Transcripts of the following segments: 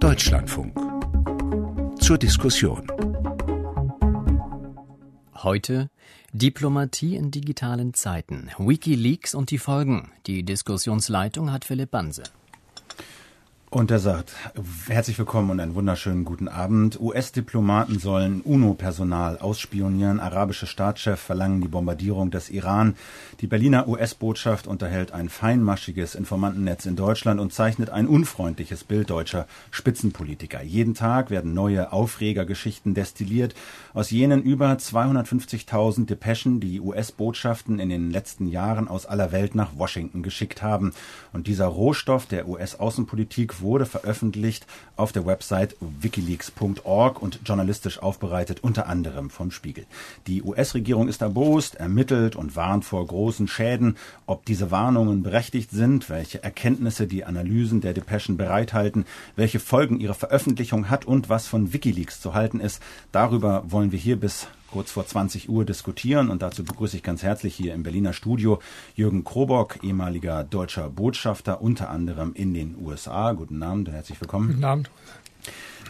Deutschlandfunk. Zur Diskussion. Heute Diplomatie in digitalen Zeiten. Wikileaks und die Folgen. Die Diskussionsleitung hat Philipp Banse. Und er sagt, herzlich willkommen und einen wunderschönen guten Abend. US-Diplomaten sollen UNO-Personal ausspionieren. Arabische Staatschef verlangen die Bombardierung des Iran. Die Berliner US-Botschaft unterhält ein feinmaschiges Informantennetz in Deutschland und zeichnet ein unfreundliches Bild deutscher Spitzenpolitiker. Jeden Tag werden neue Aufregergeschichten destilliert aus jenen über 250.000 Depeschen, die US-Botschaften in den letzten Jahren aus aller Welt nach Washington geschickt haben. Und dieser Rohstoff der US-Außenpolitik wurde veröffentlicht auf der Website wikileaks.org und journalistisch aufbereitet, unter anderem vom Spiegel. Die US-Regierung ist erbost, ermittelt und warnt vor großen Schäden. Ob diese Warnungen berechtigt sind, welche Erkenntnisse die Analysen der Depeschen bereithalten, welche Folgen ihre Veröffentlichung hat und was von Wikileaks zu halten ist, darüber wollen wir hier bis kurz vor 20 Uhr diskutieren. Und dazu begrüße ich ganz herzlich hier im Berliner Studio Jürgen Krobock, ehemaliger deutscher Botschafter, unter anderem in den USA. Guten Abend und herzlich willkommen. Guten Abend.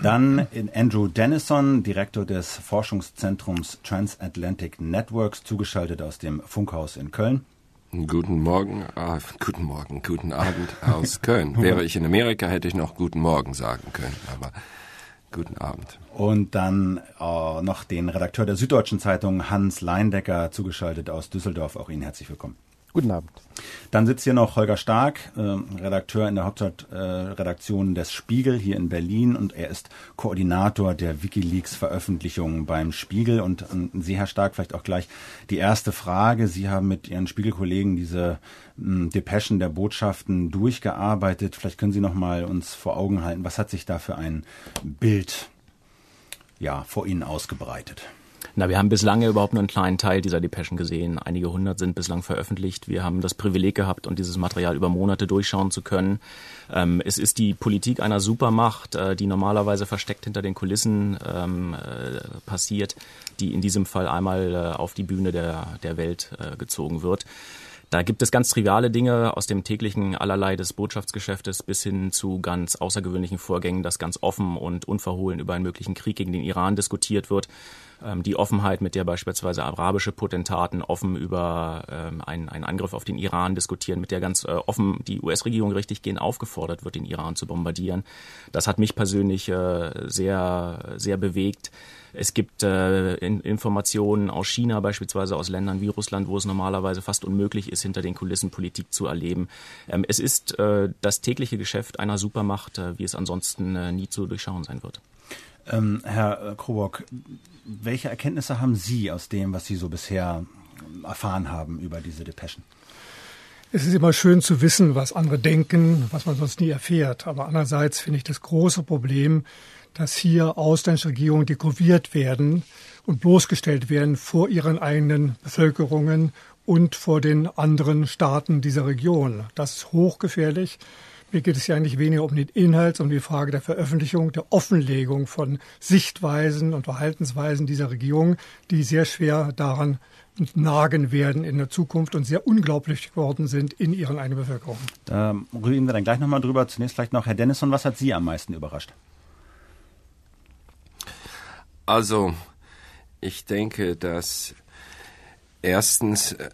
Dann Andrew Dennison, Direktor des Forschungszentrums Transatlantic Networks, zugeschaltet aus dem Funkhaus in Köln. Guten Morgen, äh, guten Morgen, guten Abend aus Köln. Wäre ich in Amerika, hätte ich noch guten Morgen sagen können, aber guten Abend. Und dann äh, noch den Redakteur der Süddeutschen Zeitung Hans Leindecker zugeschaltet aus Düsseldorf. Auch Ihnen herzlich willkommen. Guten Abend. Dann sitzt hier noch Holger Stark, äh, Redakteur in der Hauptstadtredaktion äh, des Spiegel hier in Berlin und er ist Koordinator der Wikileaks-Veröffentlichungen beim Spiegel. Und äh, Sie, Herr Stark, vielleicht auch gleich die erste Frage. Sie haben mit Ihren Spiegelkollegen diese äh, Depeschen der Botschaften durchgearbeitet. Vielleicht können Sie noch mal uns vor Augen halten, was hat sich da für ein Bild ja, vor Ihnen ausgebreitet? Na, wir haben bislang überhaupt nur einen kleinen Teil dieser Depeschen gesehen. Einige hundert sind bislang veröffentlicht. Wir haben das Privileg gehabt, und dieses Material über Monate durchschauen zu können. Ähm, es ist die Politik einer Supermacht, äh, die normalerweise versteckt hinter den Kulissen ähm, äh, passiert, die in diesem Fall einmal äh, auf die Bühne der, der Welt äh, gezogen wird. Da gibt es ganz triviale Dinge aus dem täglichen Allerlei des Botschaftsgeschäftes bis hin zu ganz außergewöhnlichen Vorgängen, dass ganz offen und unverhohlen über einen möglichen Krieg gegen den Iran diskutiert wird. Ähm, die Offenheit, mit der beispielsweise arabische Potentaten offen über ähm, einen, einen Angriff auf den Iran diskutieren, mit der ganz äh, offen die US-Regierung richtig gehen aufgefordert wird, den Iran zu bombardieren. Das hat mich persönlich äh, sehr, sehr bewegt. Es gibt äh, in, Informationen aus China, beispielsweise aus Ländern wie Russland, wo es normalerweise fast unmöglich ist, hinter den Kulissen Politik zu erleben. Ähm, es ist äh, das tägliche Geschäft einer Supermacht, äh, wie es ansonsten äh, nie zu durchschauen sein wird. Ähm, Herr Krobock, welche Erkenntnisse haben Sie aus dem, was Sie so bisher erfahren haben über diese Depeschen? Es ist immer schön zu wissen, was andere denken, was man sonst nie erfährt. Aber andererseits finde ich das große Problem, dass hier ausländische Regierungen dekoriert werden und bloßgestellt werden vor ihren eigenen Bevölkerungen und vor den anderen Staaten dieser Region. Das ist hochgefährlich. Mir geht es ja eigentlich weniger um den Inhalt, sondern um die Frage der Veröffentlichung, der Offenlegung von Sichtweisen und Verhaltensweisen dieser Regierung, die sehr schwer daran nagen werden in der Zukunft und sehr unglaublich geworden sind in ihren eigenen Bevölkerung. Da reden wir dann gleich nochmal drüber. Zunächst vielleicht noch Herr Dennison, was hat Sie am meisten überrascht? Also, ich denke, dass erstens äh,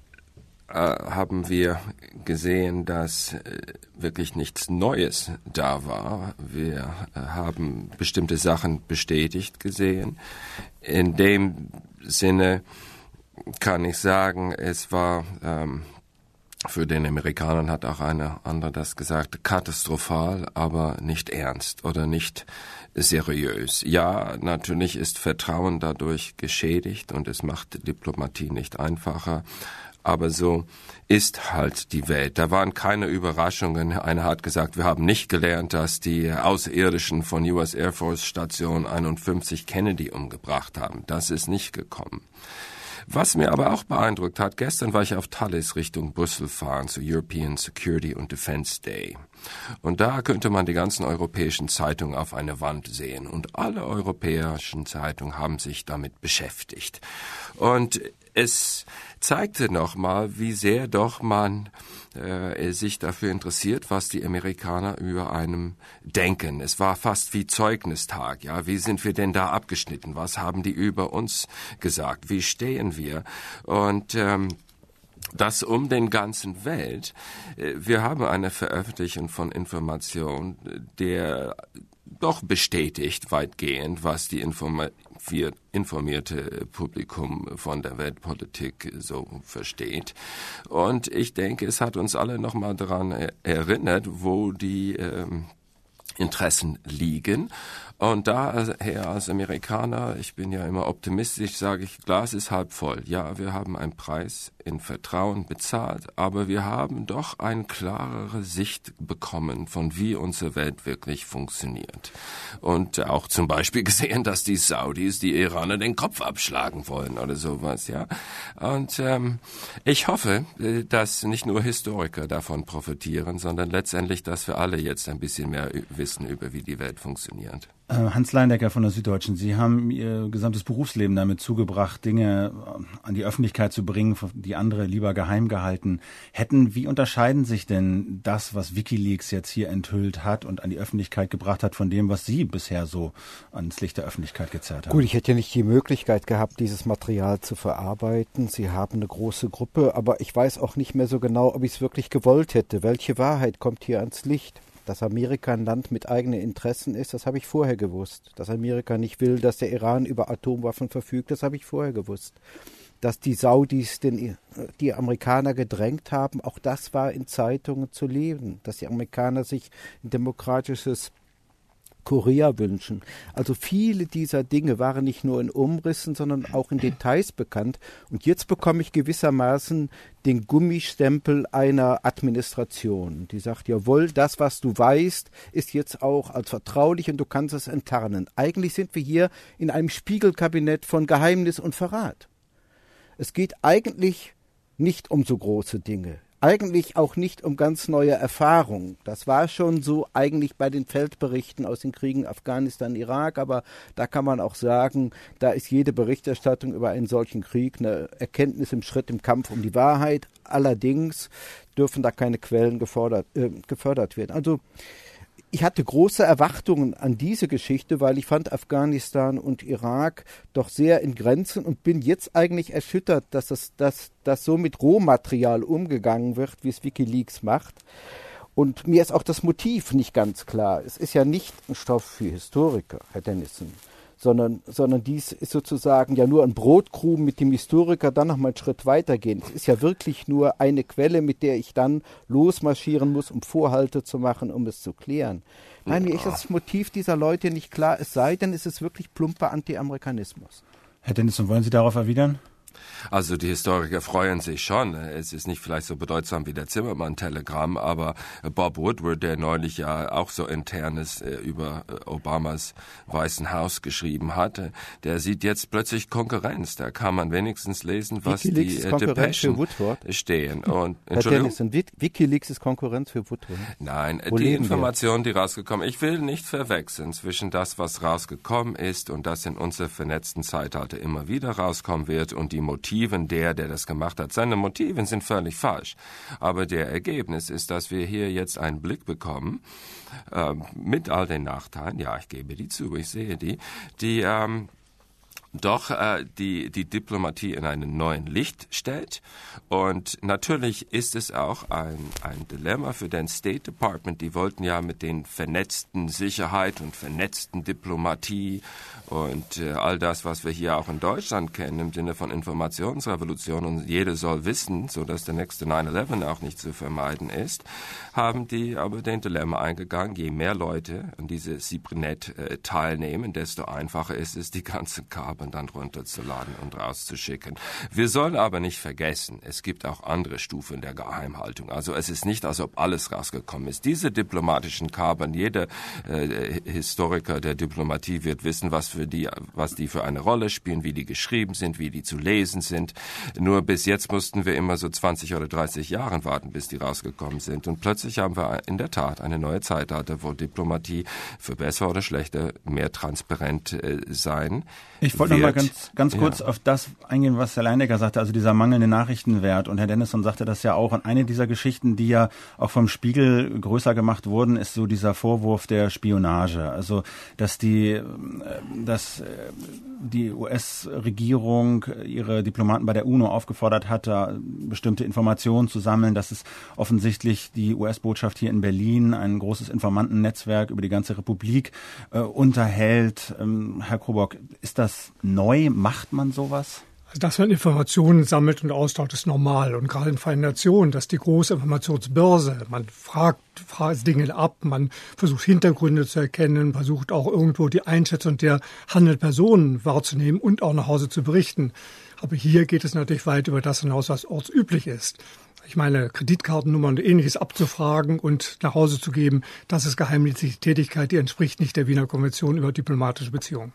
haben wir gesehen, dass äh, wirklich nichts Neues da war. Wir äh, haben bestimmte Sachen bestätigt gesehen. In dem Sinne kann ich sagen, es war ähm, für den Amerikanern hat auch eine andere das gesagt, katastrophal, aber nicht ernst oder nicht seriös. Ja, natürlich ist Vertrauen dadurch geschädigt und es macht Diplomatie nicht einfacher. Aber so ist halt die Welt. Da waren keine Überraschungen. Einer hat gesagt, wir haben nicht gelernt, dass die Außerirdischen von US Air Force Station 51 Kennedy umgebracht haben. Das ist nicht gekommen. Was mir aber auch beeindruckt hat, gestern war ich auf Tallis Richtung Brüssel fahren zu European Security and Defense Day. Und da könnte man die ganzen europäischen Zeitungen auf eine Wand sehen. Und alle europäischen Zeitungen haben sich damit beschäftigt. Und es zeigte nochmal, wie sehr doch man äh, sich dafür interessiert, was die Amerikaner über einem denken. Es war fast wie Zeugnistag. Ja, wie sind wir denn da abgeschnitten? Was haben die über uns gesagt? Wie stehen wir? Und ähm, das um den ganzen Welt. Äh, wir haben eine Veröffentlichung von Informationen, der doch bestätigt weitgehend, was die Informa informierte Publikum von der Weltpolitik so versteht. Und ich denke, es hat uns alle nochmal daran erinnert, wo die ähm, Interessen liegen. Und daher als Amerikaner, ich bin ja immer optimistisch, sage ich, Glas ist halb voll. Ja, wir haben einen Preis in Vertrauen bezahlt, aber wir haben doch eine klarere Sicht bekommen, von wie unsere Welt wirklich funktioniert. Und auch zum Beispiel gesehen, dass die Saudis die Iraner den Kopf abschlagen wollen oder sowas, ja. Und ähm, ich hoffe, äh, dass nicht nur Historiker davon profitieren, sondern letztendlich, dass wir alle jetzt ein bisschen mehr wissen über, wie die Welt funktioniert. Äh, Hans Leindecker von der Süddeutschen, Sie haben Ihr gesamtes Berufsleben damit zugebracht, Dinge äh, an die Öffentlichkeit zu bringen, die andere lieber geheim gehalten hätten. Wie unterscheiden sich denn das, was Wikileaks jetzt hier enthüllt hat und an die Öffentlichkeit gebracht hat, von dem, was Sie bisher so ans Licht der Öffentlichkeit gezerrt haben? Gut, ich hätte ja nicht die Möglichkeit gehabt, dieses Material zu verarbeiten. Sie haben eine große Gruppe, aber ich weiß auch nicht mehr so genau, ob ich es wirklich gewollt hätte. Welche Wahrheit kommt hier ans Licht? Dass Amerika ein Land mit eigenen Interessen ist, das habe ich vorher gewusst. Dass Amerika nicht will, dass der Iran über Atomwaffen verfügt, das habe ich vorher gewusst. Dass die Saudis den, die Amerikaner gedrängt haben, auch das war in Zeitungen zu lesen. Dass die Amerikaner sich ein demokratisches Korea wünschen. Also viele dieser Dinge waren nicht nur in Umrissen, sondern auch in Details bekannt. Und jetzt bekomme ich gewissermaßen den Gummistempel einer Administration, die sagt, jawohl, das, was du weißt, ist jetzt auch als vertraulich und du kannst es enttarnen. Eigentlich sind wir hier in einem Spiegelkabinett von Geheimnis und Verrat. Es geht eigentlich nicht um so große Dinge eigentlich auch nicht um ganz neue Erfahrungen. Das war schon so eigentlich bei den Feldberichten aus den Kriegen Afghanistan, Irak, aber da kann man auch sagen, da ist jede Berichterstattung über einen solchen Krieg eine Erkenntnis im Schritt im Kampf um die Wahrheit. Allerdings dürfen da keine Quellen gefordert, äh, gefördert werden. Also ich hatte große Erwartungen an diese Geschichte, weil ich fand Afghanistan und Irak doch sehr in Grenzen und bin jetzt eigentlich erschüttert, dass das, dass, dass so mit Rohmaterial umgegangen wird, wie es Wikileaks macht. Und mir ist auch das Motiv nicht ganz klar. Es ist ja nicht ein Stoff für Historiker, Herr Dennison sondern, sondern dies ist sozusagen ja nur ein Brotkrumen mit dem Historiker dann noch mal einen Schritt weitergehen. Es ist ja wirklich nur eine Quelle, mit der ich dann losmarschieren muss, um Vorhalte zu machen, um es zu klären. Nein, mir ist das Motiv dieser Leute nicht klar, es sei denn, es ist wirklich plumper Anti-Amerikanismus. Herr Dennison, wollen Sie darauf erwidern? Also die Historiker freuen sich schon. Es ist nicht vielleicht so bedeutsam wie der Zimmermann-Telegramm, aber Bob Woodward, der neulich ja auch so internes äh, über äh, Obamas Weißen Haus geschrieben hatte, der sieht jetzt plötzlich Konkurrenz. Da kann man wenigstens lesen, was Wikileaks die äh, Depeschen stehen. Und Entschuldigung. Dennis, Wikileaks ist Konkurrenz für Woodward. Nein, Wo die Information, die rausgekommen. Ich will nicht verwechseln zwischen das, was rausgekommen ist und das in unserer vernetzten Zeitalter immer wieder rauskommen wird und die Motiven der, der das gemacht hat. Seine Motiven sind völlig falsch. Aber der Ergebnis ist, dass wir hier jetzt einen Blick bekommen, äh, mit all den Nachteilen, ja, ich gebe die zu, ich sehe die, die ähm, doch äh, die, die Diplomatie in einen neuen Licht stellt. Und natürlich ist es auch ein, ein Dilemma für den State Department. Die wollten ja mit den vernetzten Sicherheit und vernetzten Diplomatie und äh, all das, was wir hier auch in Deutschland kennen im Sinne von Informationsrevolution und jeder soll wissen, so dass der nächste 9-11 auch nicht zu vermeiden ist, haben die aber den Dilemma eingegangen, je mehr Leute an diese Cybernet äh, teilnehmen, desto einfacher ist es, die ganzen Kabel dann runterzuladen und rauszuschicken. Wir sollen aber nicht vergessen, es gibt auch andere Stufen der Geheimhaltung. Also es ist nicht, als ob alles rausgekommen ist. Diese diplomatischen Kabel, jeder äh, Historiker der Diplomatie wird wissen, was für die, was die für eine Rolle spielen, wie die geschrieben sind, wie die zu lesen sind. Nur bis jetzt mussten wir immer so 20 oder 30 Jahre warten, bis die rausgekommen sind. Und plötzlich haben wir in der Tat eine neue Zeitalter, wo Diplomatie für besser oder schlechter mehr transparent äh, sein ich wollte noch mal ganz, ganz kurz ja. auf das eingehen, was Herr Leinecker sagte, also dieser mangelnde Nachrichtenwert. Und Herr Dennison sagte das ja auch. Und eine dieser Geschichten, die ja auch vom Spiegel größer gemacht wurden, ist so dieser Vorwurf der Spionage. Also, dass die, äh, dass äh, die US-Regierung ihre Diplomaten bei der UNO aufgefordert hat, da bestimmte Informationen zu sammeln, dass es offensichtlich die US-Botschaft hier in Berlin ein großes Informantennetzwerk über die ganze Republik äh, unterhält. Ähm, Herr Krobock, ist das neu? Macht man sowas? Also, dass man Informationen sammelt und austauscht, ist normal. Und gerade in Freien Nationen, dass die große Informationsbörse, man fragt, fragt Dinge ab, man versucht Hintergründe zu erkennen, versucht auch irgendwo die Einschätzung der handelnden Personen wahrzunehmen und auch nach Hause zu berichten. Aber hier geht es natürlich weit über das hinaus, was ortsüblich ist. Ich meine, Kreditkartennummern und ähnliches abzufragen und nach Hause zu geben, das ist geheimdienstliche Tätigkeit, die entspricht nicht der Wiener Konvention über diplomatische Beziehungen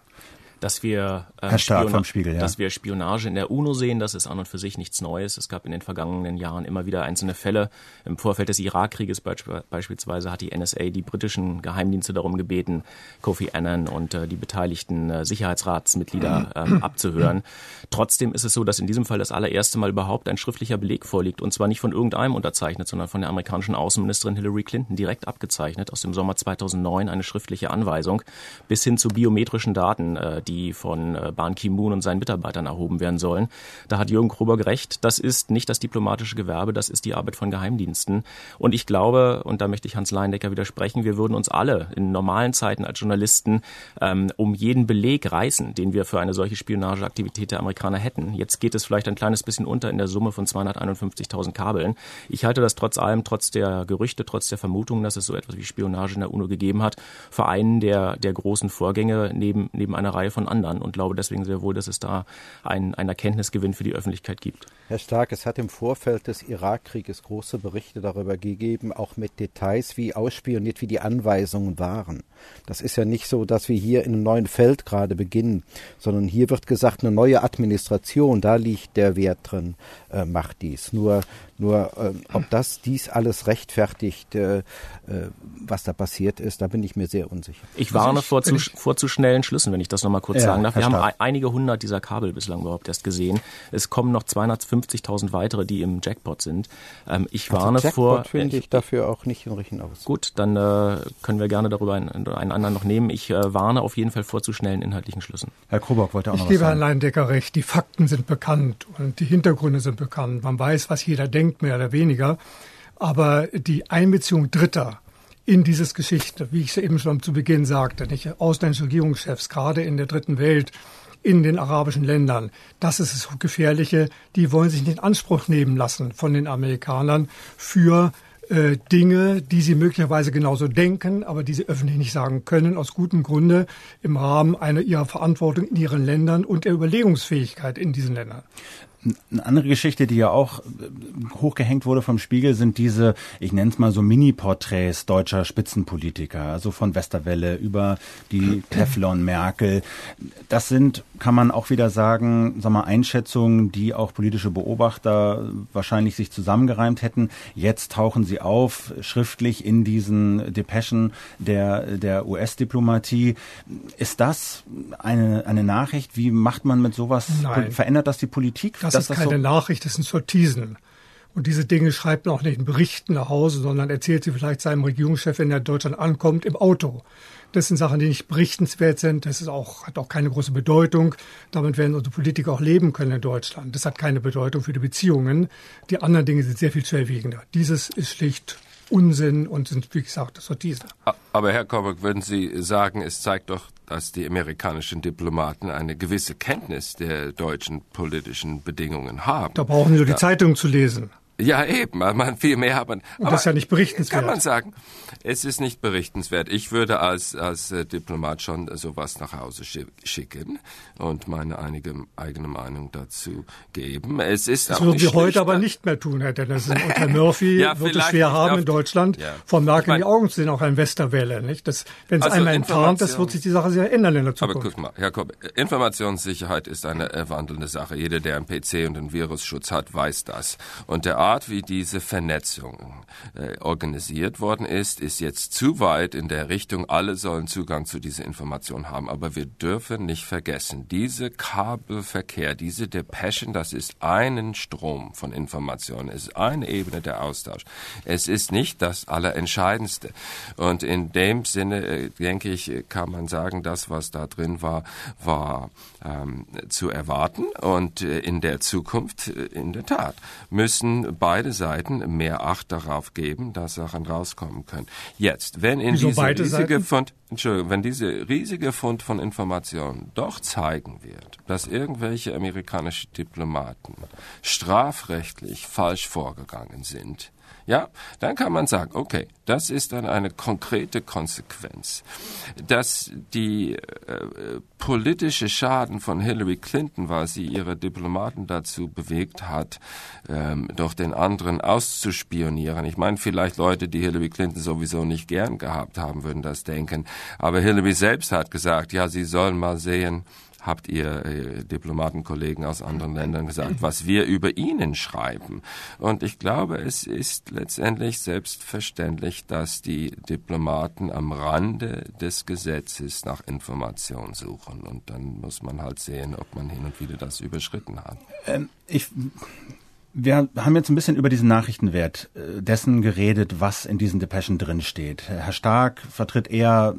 dass wir, äh, Spiona Spiegel, ja. dass wir Spionage in der UNO sehen, das ist an und für sich nichts Neues. Es gab in den vergangenen Jahren immer wieder einzelne Fälle. Im Vorfeld des Irakkrieges beisp beispielsweise hat die NSA die britischen Geheimdienste darum gebeten, Kofi Annan und äh, die beteiligten äh, Sicherheitsratsmitglieder ähm, abzuhören. Trotzdem ist es so, dass in diesem Fall das allererste Mal überhaupt ein schriftlicher Beleg vorliegt und zwar nicht von irgendeinem unterzeichnet, sondern von der amerikanischen Außenministerin Hillary Clinton direkt abgezeichnet aus dem Sommer 2009 eine schriftliche Anweisung bis hin zu biometrischen Daten, äh, die von äh, Ban Ki-moon und seinen Mitarbeitern erhoben werden sollen. Da hat Jürgen Krober recht. Das ist nicht das diplomatische Gewerbe, das ist die Arbeit von Geheimdiensten. Und ich glaube, und da möchte ich Hans Leindecker widersprechen, wir würden uns alle in normalen Zeiten als Journalisten ähm, um jeden Beleg reißen, den wir für eine solche Spionageaktivität der Amerikaner hätten. Jetzt geht es vielleicht ein kleines bisschen unter in der Summe von 251.000 Kabeln. Ich halte das trotz allem, trotz der Gerüchte, trotz der Vermutungen, dass es so etwas wie Spionage in der UNO gegeben hat, für einen der, der großen Vorgänge neben, neben einer Reihe von von anderen und glaube deswegen sehr wohl, dass es da einen, einen Erkenntnisgewinn für die Öffentlichkeit gibt. Herr Stark, es hat im Vorfeld des Irakkrieges große Berichte darüber gegeben, auch mit Details, wie ausspioniert, wie die Anweisungen waren. Das ist ja nicht so, dass wir hier in einem neuen Feld gerade beginnen, sondern hier wird gesagt, eine neue Administration, da liegt der Wert drin, äh, macht dies. Nur nur äh, ob das dies alles rechtfertigt, äh, äh, was da passiert ist, da bin ich mir sehr unsicher. Ich warne also ich, vor, zu, vor zu schnellen Schlüssen, wenn ich das nochmal kurz ja, sagen darf. Wir haben einige hundert dieser Kabel bislang überhaupt erst gesehen. Es kommen noch 250.000 weitere, die im Jackpot sind. Ähm, ich also warne Jackpot vor. finde ich dafür auch nicht in Richtung aus. Gut, dann äh, können wir gerne darüber einen, einen anderen noch nehmen. Ich äh, warne auf jeden Fall vor zu schnellen inhaltlichen Schlüssen. Herr Krobock wollte auch ich noch was sagen. Ich gebe Herrn Leindecker recht. Die Fakten sind bekannt und die Hintergründe sind bekannt. Man weiß, was jeder denkt mehr oder weniger. Aber die Einbeziehung Dritter in dieses Geschichte, wie ich es eben schon zu Beginn sagte, nicht ausländische Regierungschefs, gerade in der dritten Welt, in den arabischen Ländern. Das ist das Gefährliche. Die wollen sich nicht in Anspruch nehmen lassen von den Amerikanern für äh, Dinge, die sie möglicherweise genauso denken, aber die sie öffentlich nicht sagen können, aus gutem Grunde im Rahmen einer ihrer Verantwortung in ihren Ländern und der Überlegungsfähigkeit in diesen Ländern. Eine andere Geschichte, die ja auch äh, hochgehängt wurde vom Spiegel, sind diese, ich nenne es mal so Mini-Porträts deutscher Spitzenpolitiker, also von Westerwelle über die Teflon Merkel. Das sind, kann man auch wieder sagen, sag mal, Einschätzungen, die auch politische Beobachter wahrscheinlich sich zusammengereimt hätten. Jetzt tauchen sie auf, schriftlich in diesen Depeschen der, der US-Diplomatie. Ist das eine, eine Nachricht? Wie macht man mit sowas? Nein. Verändert das die Politik? Das ist keine so Nachricht, das sind Sortisen. Und diese Dinge schreibt man auch nicht in Berichten nach Hause, sondern erzählt sie vielleicht seinem Regierungschef, wenn er in Deutschland ankommt, im Auto. Das sind Sachen, die nicht berichtenswert sind. Das ist auch, hat auch keine große Bedeutung. Damit werden unsere Politiker auch leben können in Deutschland. Das hat keine Bedeutung für die Beziehungen. Die anderen Dinge sind sehr viel schwerwiegender. Dieses ist schlicht Unsinn und sind, wie gesagt, Sortisen. Aber Herr Korbek, würden Sie sagen, es zeigt doch dass die amerikanischen Diplomaten eine gewisse Kenntnis der deutschen politischen Bedingungen haben. Da brauchen sie nur die Zeitung zu lesen. Ja, eben. Man, viel mehr hat man. Und das ist ja nicht berichtenswert. Kann man sagen. Es ist nicht berichtenswert. Ich würde als, als äh, Diplomat schon sowas nach Hause schicken und meine einige, eigene Meinung dazu geben. Es ist das würden wir heute aber nicht mehr tun, Herr Dennison. Und Herr Murphy ja, wird es schwer haben in Deutschland, ja. Frau Merkel in die Augen zu sehen, auch ein Westerwelle. Nicht? Das, wenn es also einmal enttarnt ist, wird sich die Sache sehr ändern in der Zukunft. Aber guck mal, Herr Kopp, Informationssicherheit ist eine wandelnde Sache. Jeder, der einen PC und einen Virusschutz hat, weiß das. Und der Art, wie diese Vernetzung äh, organisiert worden ist, ist jetzt zu weit in der Richtung, alle sollen Zugang zu dieser Information haben. Aber wir dürfen nicht vergessen, diese Kabelverkehr, diese Depeschen, das ist einen Strom von Informationen, ist eine Ebene der Austausch. Es ist nicht das Allerentscheidendste. Und in dem Sinne, äh, denke ich, kann man sagen, das, was da drin war, war ähm, zu erwarten. Und äh, in der Zukunft, äh, in der Tat, müssen beide Seiten mehr Acht darauf geben, dass Sachen rauskommen können. Jetzt, wenn in Wieso diese riesige Seiten? Fund, Entschuldigung, wenn diese riesige Fund von Informationen doch zeigen wird, dass irgendwelche amerikanische Diplomaten strafrechtlich falsch vorgegangen sind, ja, dann kann man sagen, okay, das ist dann eine konkrete Konsequenz. Dass die äh, politische Schaden von Hillary Clinton, weil sie ihre Diplomaten dazu bewegt hat, ähm, doch den anderen auszuspionieren. Ich meine, vielleicht Leute, die Hillary Clinton sowieso nicht gern gehabt haben, würden das denken. Aber Hillary selbst hat gesagt, ja, sie sollen mal sehen, habt ihr äh, Diplomatenkollegen aus anderen Ländern gesagt, was wir über ihnen schreiben. Und ich glaube, es ist letztendlich selbstverständlich, dass die Diplomaten am Rande des Gesetzes nach Information suchen. Und dann muss man halt sehen, ob man hin und wieder das überschritten hat. Ähm, ich wir haben jetzt ein bisschen über diesen Nachrichtenwert äh, dessen geredet, was in diesen Depeschen drin steht. Herr Stark vertritt eher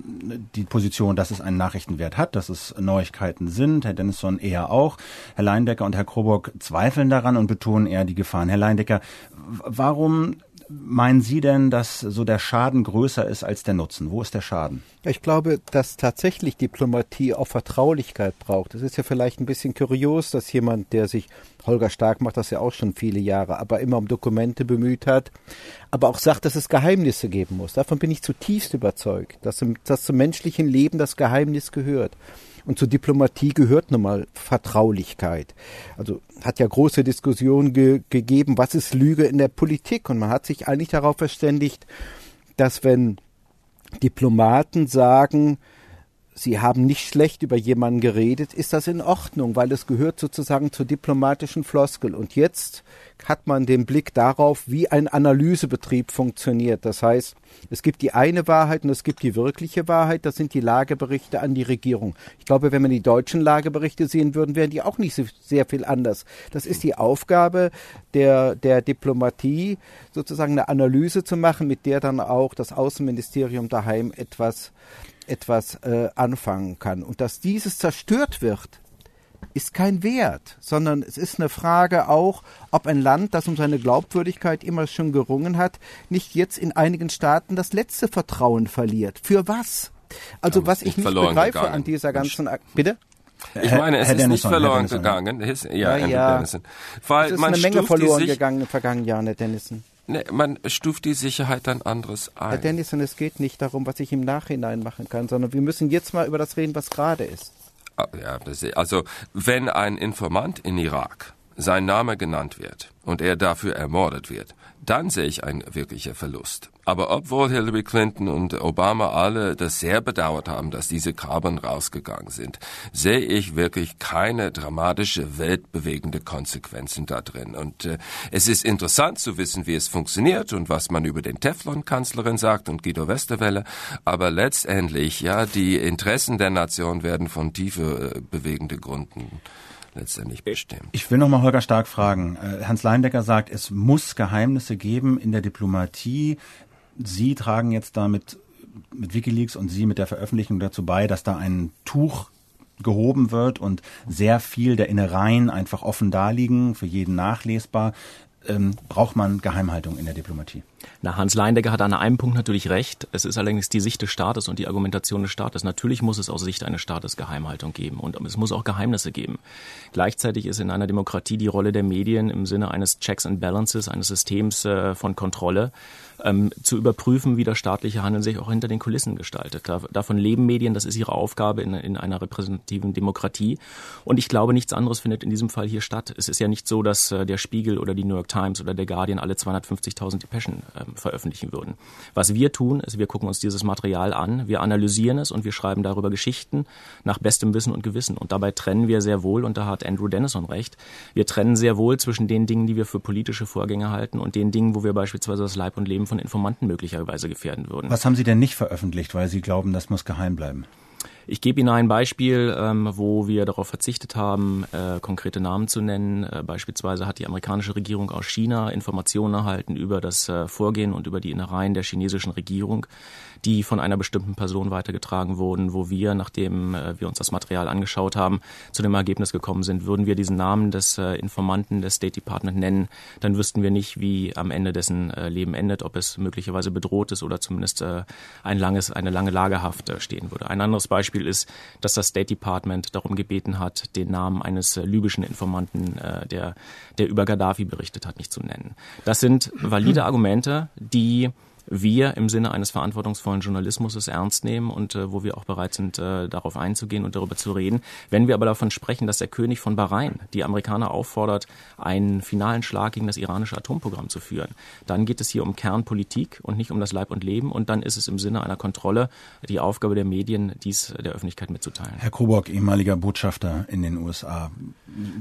die Position, dass es einen Nachrichtenwert hat, dass es Neuigkeiten sind. Herr Dennison eher auch. Herr Leindecker und Herr Krobock zweifeln daran und betonen eher die Gefahren. Herr Leindecker, warum meinen Sie denn, dass so der Schaden größer ist als der Nutzen? Wo ist der Schaden? Ich glaube, dass tatsächlich Diplomatie auch Vertraulichkeit braucht. Es ist ja vielleicht ein bisschen kurios, dass jemand, der sich, Holger Stark macht das ja auch schon viele Jahre, aber immer um Dokumente bemüht hat, aber auch sagt, dass es Geheimnisse geben muss. Davon bin ich zutiefst überzeugt, dass, dass zum menschlichen Leben das Geheimnis gehört. Und zur Diplomatie gehört nun mal Vertraulichkeit. Also hat ja große Diskussionen ge gegeben, was ist Lüge in der Politik? Und man hat sich eigentlich darauf verständigt, dass wenn Diplomaten sagen, Sie haben nicht schlecht über jemanden geredet, ist das in Ordnung, weil es gehört sozusagen zur diplomatischen Floskel. Und jetzt hat man den Blick darauf, wie ein Analysebetrieb funktioniert. Das heißt, es gibt die eine Wahrheit und es gibt die wirkliche Wahrheit. Das sind die Lageberichte an die Regierung. Ich glaube, wenn man die deutschen Lageberichte sehen würden, wären die auch nicht sehr viel anders. Das ist die Aufgabe der, der Diplomatie, sozusagen eine Analyse zu machen, mit der dann auch das Außenministerium daheim etwas etwas äh, anfangen kann. Und dass dieses zerstört wird, ist kein Wert, sondern es ist eine Frage auch, ob ein Land, das um seine Glaubwürdigkeit immer schon gerungen hat, nicht jetzt in einigen Staaten das letzte Vertrauen verliert. Für was? Also was ich nicht begreife gegangen. an dieser ganzen, Ak bitte? Ich meine, es Herr ist Dennison, nicht verloren gegangen. ja, ja, ja. Dennison. Weil es ist man eine Menge verloren gegangen im vergangenen Jahr, Herr Dennison. Nee, man stuft die Sicherheit dann anderes ein. Herr Dennison, es geht nicht darum, was ich im Nachhinein machen kann, sondern wir müssen jetzt mal über das reden, was gerade ist. Ah, ja, also wenn ein Informant in Irak sein Name genannt wird und er dafür ermordet wird, dann sehe ich einen wirklichen Verlust. Aber obwohl Hillary Clinton und Obama alle das sehr bedauert haben, dass diese Kabeln rausgegangen sind, sehe ich wirklich keine dramatische, weltbewegende Konsequenzen da drin. Und äh, es ist interessant zu wissen, wie es funktioniert und was man über den Teflon-Kanzlerin sagt und Guido Westerwelle. Aber letztendlich, ja, die Interessen der Nation werden von tiefe äh, bewegende Gründen letztendlich bestimmt. Ich will nochmal Holger Stark fragen. Äh, Hans Leindecker sagt, es muss Geheimnisse geben in der Diplomatie. Sie tragen jetzt damit mit Wikileaks und Sie mit der Veröffentlichung dazu bei, dass da ein Tuch gehoben wird und sehr viel der Innereien einfach offen daliegen, für jeden nachlesbar. Ähm, braucht man Geheimhaltung in der Diplomatie? Na, Hans Leindecker hat an einem Punkt natürlich recht. Es ist allerdings die Sicht des Staates und die Argumentation des Staates. Natürlich muss es aus Sicht eines Staates Geheimhaltung geben und es muss auch Geheimnisse geben. Gleichzeitig ist in einer Demokratie die Rolle der Medien im Sinne eines Checks and Balances, eines Systems äh, von Kontrolle, ähm, zu überprüfen, wie das staatliche Handeln sich auch hinter den Kulissen gestaltet. Da, davon leben Medien, das ist ihre Aufgabe in, in einer repräsentativen Demokratie. Und ich glaube, nichts anderes findet in diesem Fall hier statt. Es ist ja nicht so, dass äh, der Spiegel oder die New York Times oder der Guardian alle 250.000 Depeschen ähm, veröffentlichen würden. Was wir tun, ist, wir gucken uns dieses Material an, wir analysieren es und wir schreiben darüber Geschichten nach bestem Wissen und Gewissen. Und dabei trennen wir sehr wohl, und da hat Andrew Dennison recht, wir trennen sehr wohl zwischen den Dingen, die wir für politische Vorgänge halten und den Dingen, wo wir beispielsweise das Leib und Leben von Informanten möglicherweise gefährden würden. Was haben Sie denn nicht veröffentlicht, weil Sie glauben, das muss geheim bleiben? Ich gebe Ihnen ein Beispiel, ähm, wo wir darauf verzichtet haben, äh, konkrete Namen zu nennen. Äh, beispielsweise hat die amerikanische Regierung aus China Informationen erhalten über das äh, Vorgehen und über die Innereien der chinesischen Regierung die von einer bestimmten Person weitergetragen wurden, wo wir, nachdem äh, wir uns das Material angeschaut haben, zu dem Ergebnis gekommen sind, würden wir diesen Namen des äh, Informanten des State Department nennen, dann wüssten wir nicht, wie am Ende dessen äh, Leben endet, ob es möglicherweise bedroht ist oder zumindest ein langes, eine lange Lagerhaft stehen würde. Ein anderes Beispiel ist, dass das State Department darum gebeten hat, den Namen eines libyschen Informanten, der, der über Gaddafi berichtet hat, nicht zu nennen. Das sind valide Argumente, die wir im Sinne eines verantwortungsvollen Journalismus es ernst nehmen und äh, wo wir auch bereit sind, äh, darauf einzugehen und darüber zu reden. Wenn wir aber davon sprechen, dass der König von Bahrain die Amerikaner auffordert, einen finalen Schlag gegen das iranische Atomprogramm zu führen, dann geht es hier um Kernpolitik und nicht um das Leib und Leben und dann ist es im Sinne einer Kontrolle die Aufgabe der Medien, dies der Öffentlichkeit mitzuteilen. Herr Krobock, ehemaliger Botschafter in den USA.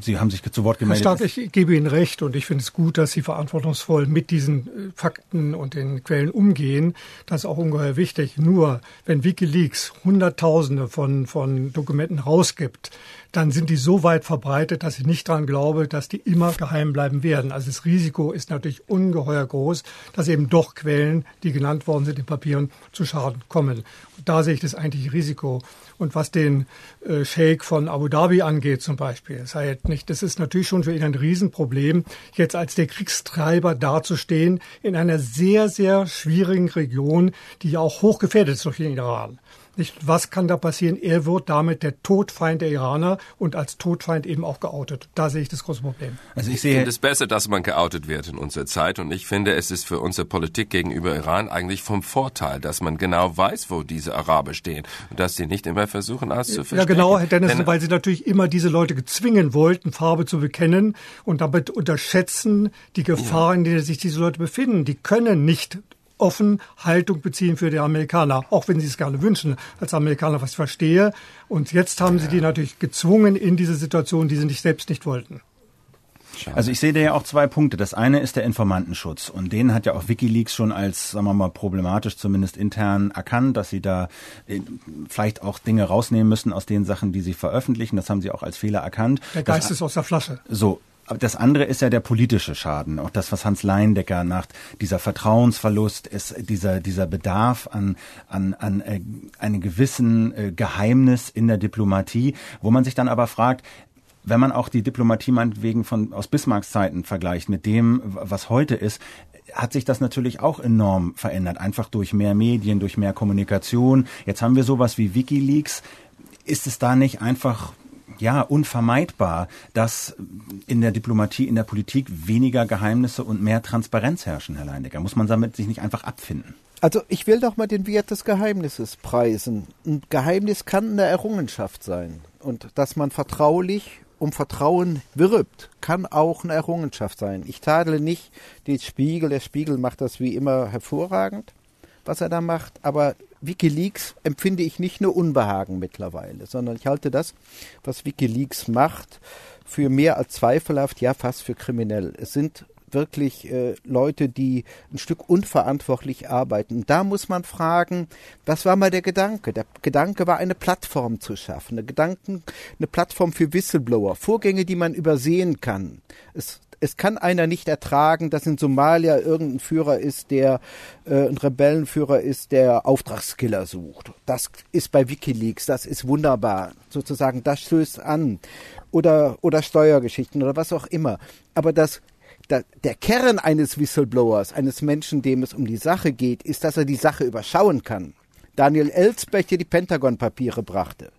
Sie haben sich zu Wort gemeldet. Herr Stark, ich gebe Ihnen recht und ich finde es gut, dass Sie verantwortungsvoll mit diesen äh, Fakten und den Quellen umgehen. Das ist auch ungeheuer wichtig. Nur wenn Wikileaks Hunderttausende von, von Dokumenten rausgibt, dann sind die so weit verbreitet, dass ich nicht daran glaube, dass die immer geheim bleiben werden. Also das Risiko ist natürlich ungeheuer groß, dass eben doch Quellen, die genannt worden sind in Papieren, zu Schaden kommen. Und da sehe ich das eigentliche Risiko. Und was den äh, Sheikh von Abu Dhabi angeht zum Beispiel, das, heißt nicht, das ist natürlich schon für ihn ein Riesenproblem, jetzt als der Kriegstreiber dazustehen in einer sehr, sehr schwierigen Region, die ja auch hochgefährdet ist durch den Iran. Nicht, was kann da passieren? Er wird damit der Todfeind der Iraner und als Todfeind eben auch geoutet. Da sehe ich das große Problem. Also ich, ich finde es besser, dass man geoutet wird in unserer Zeit und ich finde, es ist für unsere Politik gegenüber Iran eigentlich vom Vorteil, dass man genau weiß, wo diese Araber stehen und dass sie nicht immer versuchen, alles zu verstecken. Ja, genau, Herr Dennis, Denn, weil sie natürlich immer diese Leute gezwingen wollten, Farbe zu bekennen und damit unterschätzen die Gefahren, ja. in denen sich diese Leute befinden. Die können nicht offen Haltung beziehen für die Amerikaner, auch wenn sie es gerne wünschen, als Amerikaner, was ich verstehe. Und jetzt haben sie die natürlich gezwungen in diese Situation, die sie nicht selbst nicht wollten. Also ich sehe da ja auch zwei Punkte. Das eine ist der Informantenschutz und den hat ja auch WikiLeaks schon als, sagen wir mal, problematisch zumindest intern erkannt, dass sie da äh, vielleicht auch Dinge rausnehmen müssen aus den Sachen, die sie veröffentlichen. Das haben sie auch als Fehler erkannt. Der Geist das, ist aus der Flasche. So, das andere ist ja der politische Schaden. Auch das, was Hans Leindecker macht, dieser Vertrauensverlust, ist dieser, dieser Bedarf an, an, an äh, einem gewissen äh, Geheimnis in der Diplomatie, wo man sich dann aber fragt, wenn man auch die Diplomatie meinetwegen von, aus Bismarcks Zeiten vergleicht mit dem, was heute ist, hat sich das natürlich auch enorm verändert. Einfach durch mehr Medien, durch mehr Kommunikation. Jetzt haben wir sowas wie Wikileaks. Ist es da nicht einfach ja, unvermeidbar, dass in der Diplomatie, in der Politik weniger Geheimnisse und mehr Transparenz herrschen, Herr Leindecker. Muss man damit sich nicht einfach abfinden? Also ich will doch mal den Wert des Geheimnisses preisen. Ein Geheimnis kann eine Errungenschaft sein. Und dass man vertraulich um Vertrauen wirbt, kann auch eine Errungenschaft sein. Ich tadle nicht den Spiegel. Der Spiegel macht das wie immer hervorragend, was er da macht. Aber Wikileaks empfinde ich nicht nur Unbehagen mittlerweile, sondern ich halte das, was Wikileaks macht, für mehr als zweifelhaft, ja fast für kriminell. Es sind wirklich äh, Leute, die ein Stück unverantwortlich arbeiten. da muss man fragen, was war mal der Gedanke? Der Gedanke war, eine Plattform zu schaffen, eine Gedanken, eine Plattform für Whistleblower, Vorgänge, die man übersehen kann. Es es kann einer nicht ertragen, dass in Somalia irgendein Führer ist, der äh, ein Rebellenführer ist, der Auftragskiller sucht. Das ist bei WikiLeaks, das ist wunderbar. Sozusagen, das stößt an. Oder, oder Steuergeschichten oder was auch immer. Aber das der Kern eines Whistleblowers, eines Menschen, dem es um die Sache geht, ist, dass er die Sache überschauen kann. Daniel Ellsberg, der die Pentagon-Papiere brachte,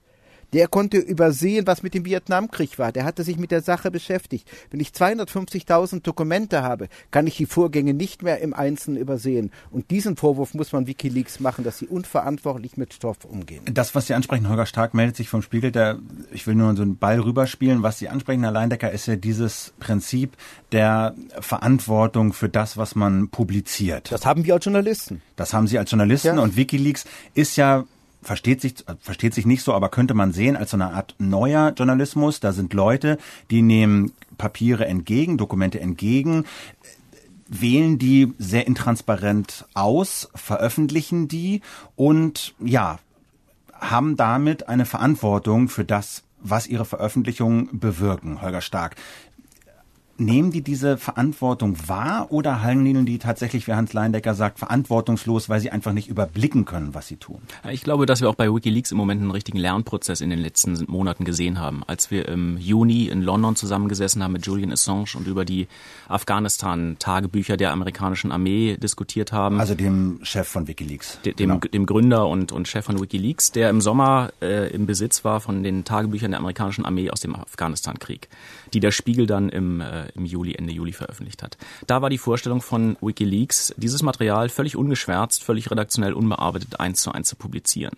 Der konnte übersehen, was mit dem Vietnamkrieg war. Der hatte sich mit der Sache beschäftigt. Wenn ich 250.000 Dokumente habe, kann ich die Vorgänge nicht mehr im Einzelnen übersehen. Und diesen Vorwurf muss man Wikileaks machen, dass sie unverantwortlich mit Stoff umgehen. Das, was Sie ansprechen, Holger Stark meldet sich vom Spiegel. Der, ich will nur so einen Ball rüberspielen. Was Sie ansprechen, Herr Leindecker, ist ja dieses Prinzip der Verantwortung für das, was man publiziert. Das haben wir als Journalisten. Das haben Sie als Journalisten ja. und Wikileaks ist ja versteht sich, versteht sich nicht so, aber könnte man sehen als so eine Art neuer Journalismus. Da sind Leute, die nehmen Papiere entgegen, Dokumente entgegen, wählen die sehr intransparent aus, veröffentlichen die und ja, haben damit eine Verantwortung für das, was ihre Veröffentlichungen bewirken. Holger Stark. Nehmen die diese Verantwortung wahr oder handeln die tatsächlich, wie Hans Leindecker sagt, verantwortungslos, weil sie einfach nicht überblicken können, was sie tun? Ich glaube, dass wir auch bei Wikileaks im Moment einen richtigen Lernprozess in den letzten Monaten gesehen haben. Als wir im Juni in London zusammengesessen haben mit Julian Assange und über die Afghanistan-Tagebücher der amerikanischen Armee diskutiert haben. Also dem Chef von Wikileaks. De, dem, genau. dem Gründer und, und Chef von Wikileaks, der im Sommer äh, im Besitz war von den Tagebüchern der amerikanischen Armee aus dem Afghanistan-Krieg, die der Spiegel dann im äh, im Juli, Ende Juli veröffentlicht hat. Da war die Vorstellung von Wikileaks, dieses Material völlig ungeschwärzt, völlig redaktionell unbearbeitet eins zu eins zu publizieren.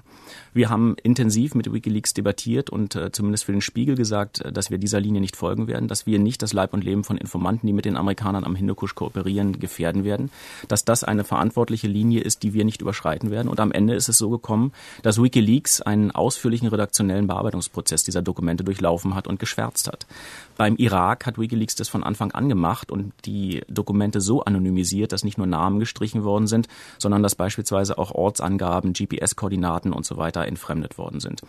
Wir haben intensiv mit Wikileaks debattiert und äh, zumindest für den Spiegel gesagt, äh, dass wir dieser Linie nicht folgen werden, dass wir nicht das Leib und Leben von Informanten, die mit den Amerikanern am Hindukusch kooperieren, gefährden werden, dass das eine verantwortliche Linie ist, die wir nicht überschreiten werden. Und am Ende ist es so gekommen, dass Wikileaks einen ausführlichen redaktionellen Bearbeitungsprozess dieser Dokumente durchlaufen hat und geschwärzt hat. Beim Irak hat Wikileaks das von Anfang an gemacht und die Dokumente so anonymisiert, dass nicht nur Namen gestrichen worden sind, sondern dass beispielsweise auch Ortsangaben, GPS-Koordinaten und so weiter entfremdet worden sind.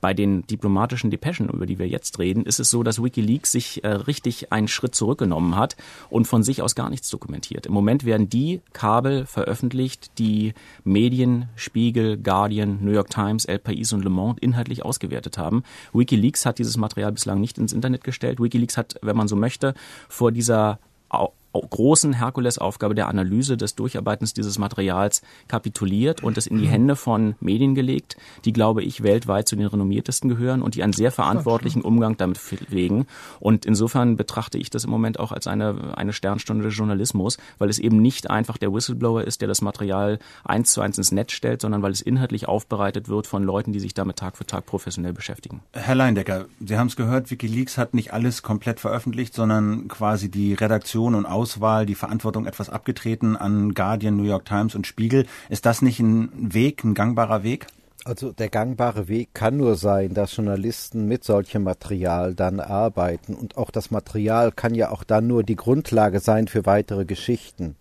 Bei den diplomatischen Depeschen, über die wir jetzt reden, ist es so, dass Wikileaks sich äh, richtig einen Schritt zurückgenommen hat und von sich aus gar nichts dokumentiert. Im Moment werden die Kabel veröffentlicht, die Medien, Spiegel, Guardian, New York Times, El País und Le Monde inhaltlich ausgewertet haben. Wikileaks hat dieses Material bislang nicht ins Internet gestellt. Wikileaks hat, wenn man so möchte, vor dieser großen Herkulesaufgabe der Analyse des Durcharbeitens dieses Materials kapituliert und es in die mhm. Hände von Medien gelegt, die, glaube ich, weltweit zu den renommiertesten gehören und die einen sehr verantwortlichen Umgang damit pflegen. Und insofern betrachte ich das im Moment auch als eine, eine Sternstunde des Journalismus, weil es eben nicht einfach der Whistleblower ist, der das Material eins zu eins ins Netz stellt, sondern weil es inhaltlich aufbereitet wird von Leuten, die sich damit Tag für Tag professionell beschäftigen. Herr Leindecker, Sie haben es gehört, Wikileaks hat nicht alles komplett veröffentlicht, sondern quasi die Redaktion und Auswahl, die Verantwortung etwas abgetreten an Guardian, New York Times und Spiegel. Ist das nicht ein Weg, ein gangbarer Weg? Also der gangbare Weg kann nur sein, dass Journalisten mit solchem Material dann arbeiten. Und auch das Material kann ja auch dann nur die Grundlage sein für weitere Geschichten.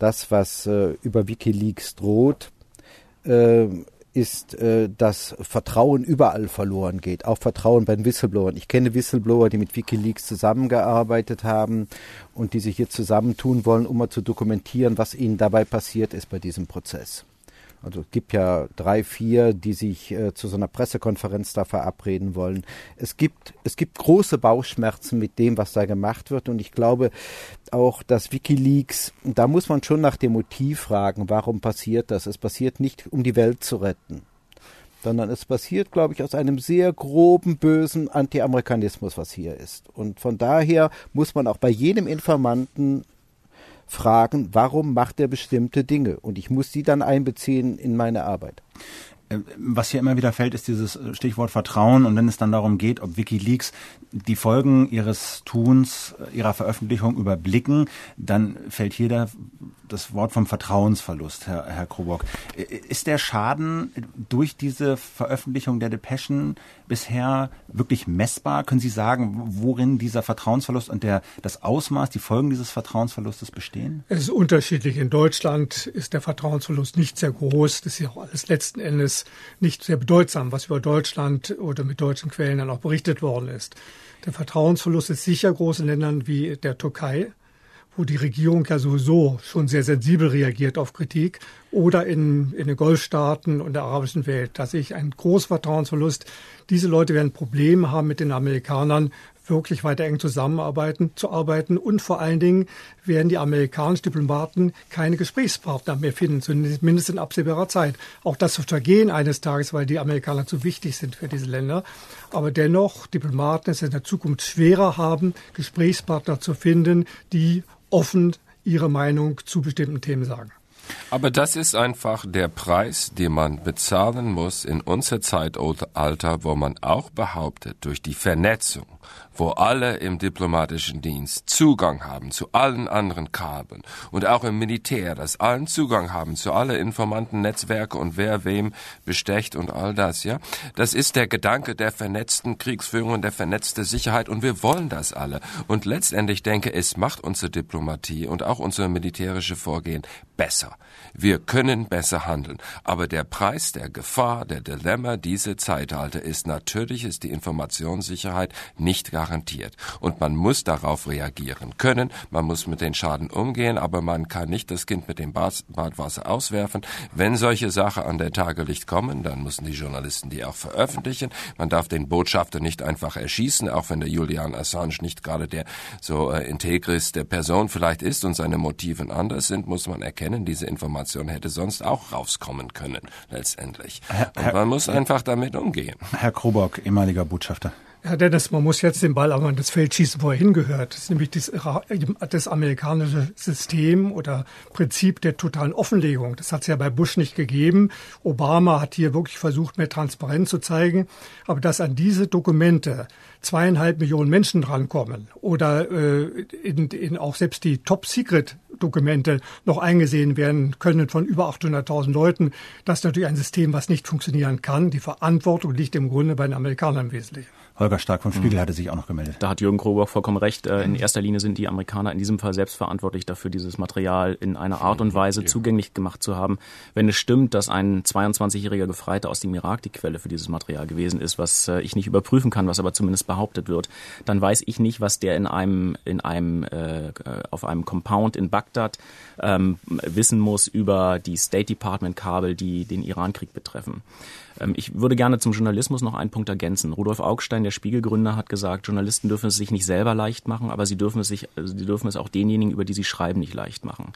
Das, was äh, über Wikileaks droht, äh, ist, äh, dass Vertrauen überall verloren geht, auch Vertrauen bei den Whistleblowern. Ich kenne Whistleblower, die mit Wikileaks zusammengearbeitet haben und die sich hier zusammentun wollen, um mal zu dokumentieren, was ihnen dabei passiert ist bei diesem Prozess. Also es gibt ja drei, vier, die sich äh, zu so einer Pressekonferenz da verabreden wollen. Es gibt, es gibt große Bauchschmerzen mit dem, was da gemacht wird. Und ich glaube auch, dass Wikileaks, da muss man schon nach dem Motiv fragen, warum passiert das? Es passiert nicht, um die Welt zu retten sondern es passiert, glaube ich, aus einem sehr groben, bösen Anti-Amerikanismus, was hier ist. Und von daher muss man auch bei jedem Informanten fragen, warum macht er bestimmte Dinge? Und ich muss sie dann einbeziehen in meine Arbeit. Äh, was hier immer wieder fällt, ist dieses Stichwort Vertrauen. Und wenn es dann darum geht, ob Wikileaks die Folgen ihres Tuns, ihrer Veröffentlichung überblicken, dann fällt hier der, das Wort vom Vertrauensverlust, Herr, Herr Krobock. Ist der Schaden durch diese Veröffentlichung der Depeschen bisher wirklich messbar? Können Sie sagen, worin dieser Vertrauensverlust und der, das Ausmaß, die Folgen dieses Vertrauensverlustes bestehen? Es ist unterschiedlich. In Deutschland ist der Vertrauensverlust nicht sehr groß. Das ist ja auch alles letzten Endes nicht sehr bedeutsam, was über Deutschland oder mit deutschen Quellen dann auch berichtet worden ist. Der Vertrauensverlust ist sicher groß in Ländern wie der Türkei, wo die Regierung ja sowieso schon sehr sensibel reagiert auf Kritik, oder in, in den Golfstaaten und der arabischen Welt. Da sehe ich einen großen Vertrauensverlust. Diese Leute werden Probleme haben mit den Amerikanern, wirklich weiter eng zusammenarbeiten, zu arbeiten. Und vor allen Dingen werden die amerikanischen Diplomaten keine Gesprächspartner mehr finden, zumindest in absehbarer Zeit. Auch das wird vergehen eines Tages, weil die Amerikaner zu wichtig sind für diese Länder. Aber dennoch, Diplomaten es in der Zukunft schwerer haben, Gesprächspartner zu finden, die offen ihre Meinung zu bestimmten Themen sagen. Aber das ist einfach der Preis, den man bezahlen muss in unser Zeitalter, wo man auch behauptet, durch die Vernetzung wo alle im diplomatischen Dienst Zugang haben zu allen anderen Kabeln und auch im Militär, dass allen Zugang haben zu alle informanten Netzwerke und wer wem bestecht und all das, ja. Das ist der Gedanke der vernetzten Kriegsführung und der vernetzte Sicherheit und wir wollen das alle. Und letztendlich denke, es macht unsere Diplomatie und auch unser militärische Vorgehen besser. Wir können besser handeln. Aber der Preis der Gefahr, der Dilemma dieser Zeitalter ist natürlich ist die Informationssicherheit nicht garantiert. Und man muss darauf reagieren können. Man muss mit den Schaden umgehen, aber man kann nicht das Kind mit dem Badwasser auswerfen. Wenn solche Sachen an der Tagelicht kommen, dann müssen die Journalisten die auch veröffentlichen. Man darf den Botschafter nicht einfach erschießen, auch wenn der Julian Assange nicht gerade der so äh, integris der Person vielleicht ist und seine Motiven anders sind, muss man erkennen, diese Information hätte sonst auch rauskommen können, letztendlich. Und man muss einfach damit umgehen. Herr Krobock, ehemaliger Botschafter. Herr Dennis, man muss jetzt den Ball aber in das Feld schießen, wo er hingehört. Das ist nämlich das, das amerikanische System oder Prinzip der totalen Offenlegung. Das hat es ja bei Bush nicht gegeben. Obama hat hier wirklich versucht, mehr Transparenz zu zeigen. Aber dass an diese Dokumente zweieinhalb Millionen Menschen drankommen oder äh, in, in auch selbst die Top-Secret-Dokumente noch eingesehen werden können von über 800.000 Leuten, das ist natürlich ein System, was nicht funktionieren kann. Die Verantwortung liegt im Grunde bei den Amerikanern im Wesentlichen. Holger Stark von Spiegel mhm. hatte sich auch noch gemeldet. Da hat Jürgen Krobock vollkommen recht. Äh, in erster Linie sind die Amerikaner in diesem Fall selbst verantwortlich dafür, dieses Material in einer Art und Weise zugänglich gemacht zu haben. Wenn es stimmt, dass ein 22-jähriger Gefreiter aus dem Irak die Quelle für dieses Material gewesen ist, was äh, ich nicht überprüfen kann, was aber zumindest behauptet wird, dann weiß ich nicht, was der in einem in einem äh, auf einem Compound in Bagdad ähm, wissen muss über die State Department Kabel, die den Irankrieg betreffen. Ähm, ich würde gerne zum Journalismus noch einen Punkt ergänzen. Rudolf Augstein, der Spiegelgründer, hat gesagt, Journalisten dürfen es sich nicht selber leicht machen, aber sie dürfen es sich, sie dürfen es auch denjenigen, über die sie schreiben, nicht leicht machen.